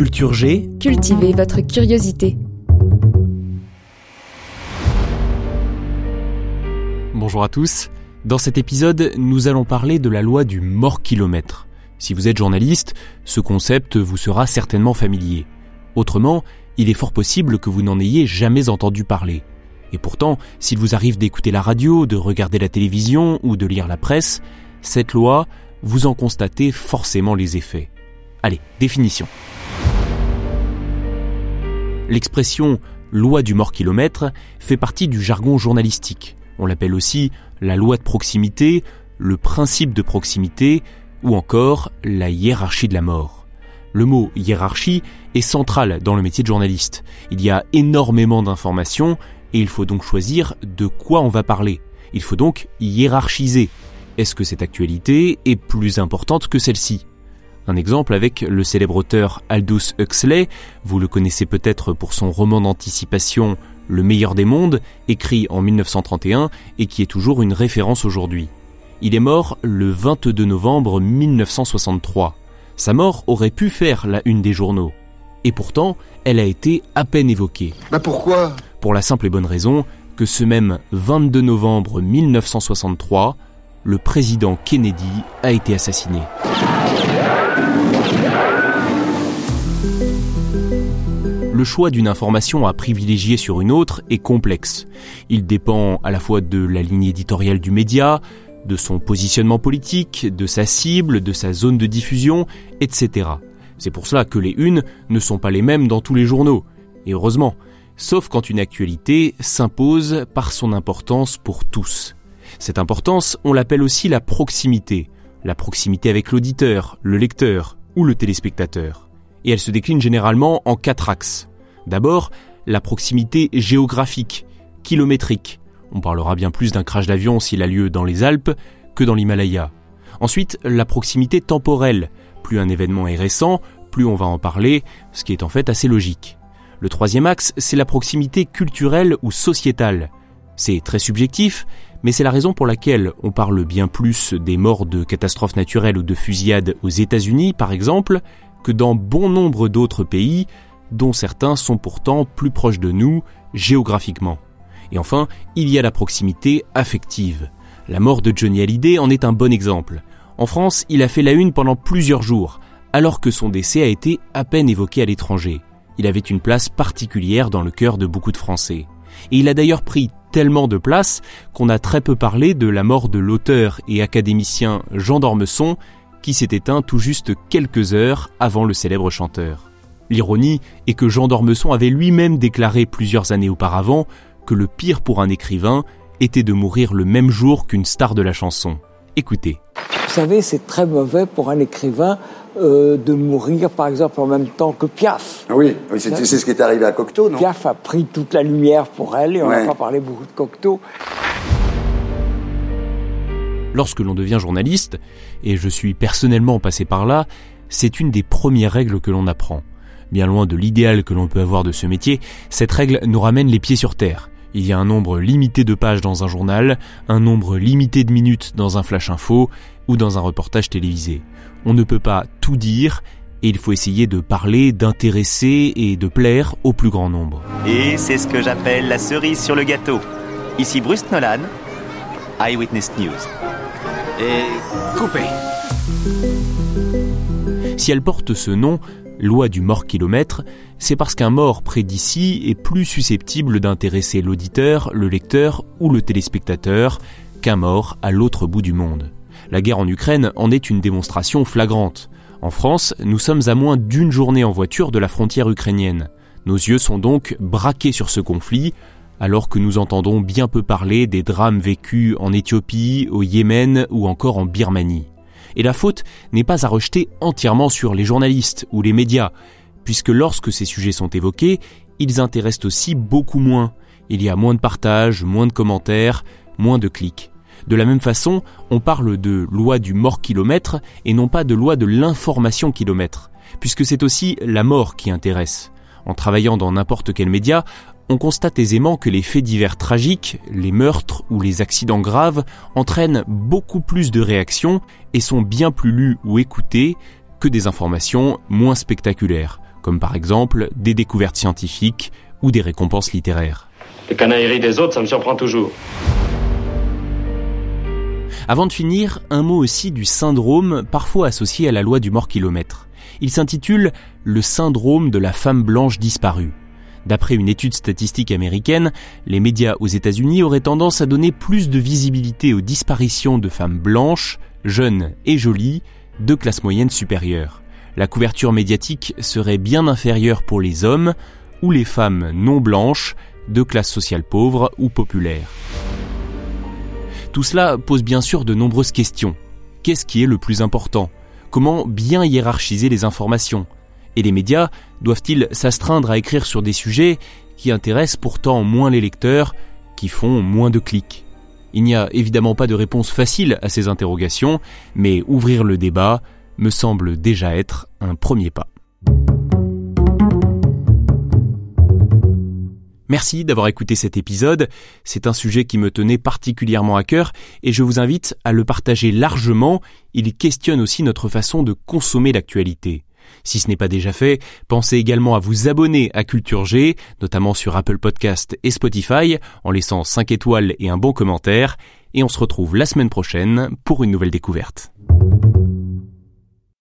Culture G. Cultivez votre curiosité. Bonjour à tous. Dans cet épisode, nous allons parler de la loi du mort kilomètre. Si vous êtes journaliste, ce concept vous sera certainement familier. Autrement, il est fort possible que vous n'en ayez jamais entendu parler. Et pourtant, s'il vous arrive d'écouter la radio, de regarder la télévision ou de lire la presse, cette loi, vous en constatez forcément les effets. Allez, définition. L'expression loi du mort kilomètre fait partie du jargon journalistique. On l'appelle aussi la loi de proximité, le principe de proximité ou encore la hiérarchie de la mort. Le mot hiérarchie est central dans le métier de journaliste. Il y a énormément d'informations et il faut donc choisir de quoi on va parler. Il faut donc hiérarchiser. Est-ce que cette actualité est plus importante que celle-ci? Un exemple avec le célèbre auteur Aldous Huxley, vous le connaissez peut-être pour son roman d'anticipation Le meilleur des mondes, écrit en 1931 et qui est toujours une référence aujourd'hui. Il est mort le 22 novembre 1963. Sa mort aurait pu faire la une des journaux. Et pourtant, elle a été à peine évoquée. Bah pourquoi? Pour la simple et bonne raison que ce même 22 novembre 1963, le président Kennedy a été assassiné. Le choix d'une information à privilégier sur une autre est complexe. Il dépend à la fois de la ligne éditoriale du média, de son positionnement politique, de sa cible, de sa zone de diffusion, etc. C'est pour cela que les unes ne sont pas les mêmes dans tous les journaux. Et heureusement, sauf quand une actualité s'impose par son importance pour tous. Cette importance, on l'appelle aussi la proximité. La proximité avec l'auditeur, le lecteur ou le téléspectateur. Et elle se décline généralement en quatre axes. D'abord, la proximité géographique, kilométrique. On parlera bien plus d'un crash d'avion s'il a lieu dans les Alpes que dans l'Himalaya. Ensuite, la proximité temporelle. Plus un événement est récent, plus on va en parler, ce qui est en fait assez logique. Le troisième axe, c'est la proximité culturelle ou sociétale. C'est très subjectif, mais c'est la raison pour laquelle on parle bien plus des morts de catastrophes naturelles ou de fusillades aux États-Unis, par exemple, que dans bon nombre d'autres pays, dont certains sont pourtant plus proches de nous géographiquement. Et enfin, il y a la proximité affective. La mort de Johnny Hallyday en est un bon exemple. En France, il a fait la une pendant plusieurs jours, alors que son décès a été à peine évoqué à l'étranger. Il avait une place particulière dans le cœur de beaucoup de Français. Et il a d'ailleurs pris tellement de place qu'on a très peu parlé de la mort de l'auteur et académicien Jean d'Ormesson, qui s'est éteint tout juste quelques heures avant le célèbre chanteur. L'ironie est que Jean d'Ormesson avait lui-même déclaré plusieurs années auparavant que le pire pour un écrivain était de mourir le même jour qu'une star de la chanson. Écoutez. Vous savez, c'est très mauvais pour un écrivain euh, de mourir, par exemple, en même temps que Piaf. Oui, c'est ce qui est arrivé à Cocteau, non? Piaf a pris toute la lumière pour elle et on n'a pas parlé beaucoup de Cocteau. Lorsque l'on devient journaliste, et je suis personnellement passé par là, c'est une des premières règles que l'on apprend. Bien loin de l'idéal que l'on peut avoir de ce métier, cette règle nous ramène les pieds sur terre. Il y a un nombre limité de pages dans un journal, un nombre limité de minutes dans un flash info ou dans un reportage télévisé. On ne peut pas tout dire et il faut essayer de parler, d'intéresser et de plaire au plus grand nombre. Et c'est ce que j'appelle la cerise sur le gâteau. Ici Bruce Nolan, Eyewitness News. Et coupé. Si elle porte ce nom, loi du mort kilomètre, c'est parce qu'un mort près d'ici est plus susceptible d'intéresser l'auditeur, le lecteur ou le téléspectateur qu'un mort à l'autre bout du monde. La guerre en Ukraine en est une démonstration flagrante. En France, nous sommes à moins d'une journée en voiture de la frontière ukrainienne. Nos yeux sont donc braqués sur ce conflit, alors que nous entendons bien peu parler des drames vécus en Éthiopie, au Yémen ou encore en Birmanie. Et la faute n'est pas à rejeter entièrement sur les journalistes ou les médias, puisque lorsque ces sujets sont évoqués, ils intéressent aussi beaucoup moins. Il y a moins de partages, moins de commentaires, moins de clics. De la même façon, on parle de loi du mort kilomètre et non pas de loi de l'information kilomètre, puisque c'est aussi la mort qui intéresse. En travaillant dans n'importe quel média, on constate aisément que les faits divers tragiques, les meurtres ou les accidents graves entraînent beaucoup plus de réactions et sont bien plus lus ou écoutés que des informations moins spectaculaires, comme par exemple des découvertes scientifiques ou des récompenses littéraires. Les canailleries des autres, ça me surprend toujours. Avant de finir, un mot aussi du syndrome parfois associé à la loi du mort kilomètre. Il s'intitule Le syndrome de la femme blanche disparue. D'après une étude statistique américaine, les médias aux États-Unis auraient tendance à donner plus de visibilité aux disparitions de femmes blanches, jeunes et jolies, de classe moyenne supérieure. La couverture médiatique serait bien inférieure pour les hommes ou les femmes non blanches, de classe sociale pauvre ou populaire. Tout cela pose bien sûr de nombreuses questions. Qu'est-ce qui est le plus important? Comment bien hiérarchiser les informations? Et les médias doivent-ils s'astreindre à écrire sur des sujets qui intéressent pourtant moins les lecteurs, qui font moins de clics? Il n'y a évidemment pas de réponse facile à ces interrogations, mais ouvrir le débat me semble déjà être un premier pas. Merci d'avoir écouté cet épisode. C'est un sujet qui me tenait particulièrement à cœur et je vous invite à le partager largement. Il questionne aussi notre façon de consommer l'actualité. Si ce n'est pas déjà fait, pensez également à vous abonner à Culture G, notamment sur Apple Podcast et Spotify, en laissant 5 étoiles et un bon commentaire. Et on se retrouve la semaine prochaine pour une nouvelle découverte.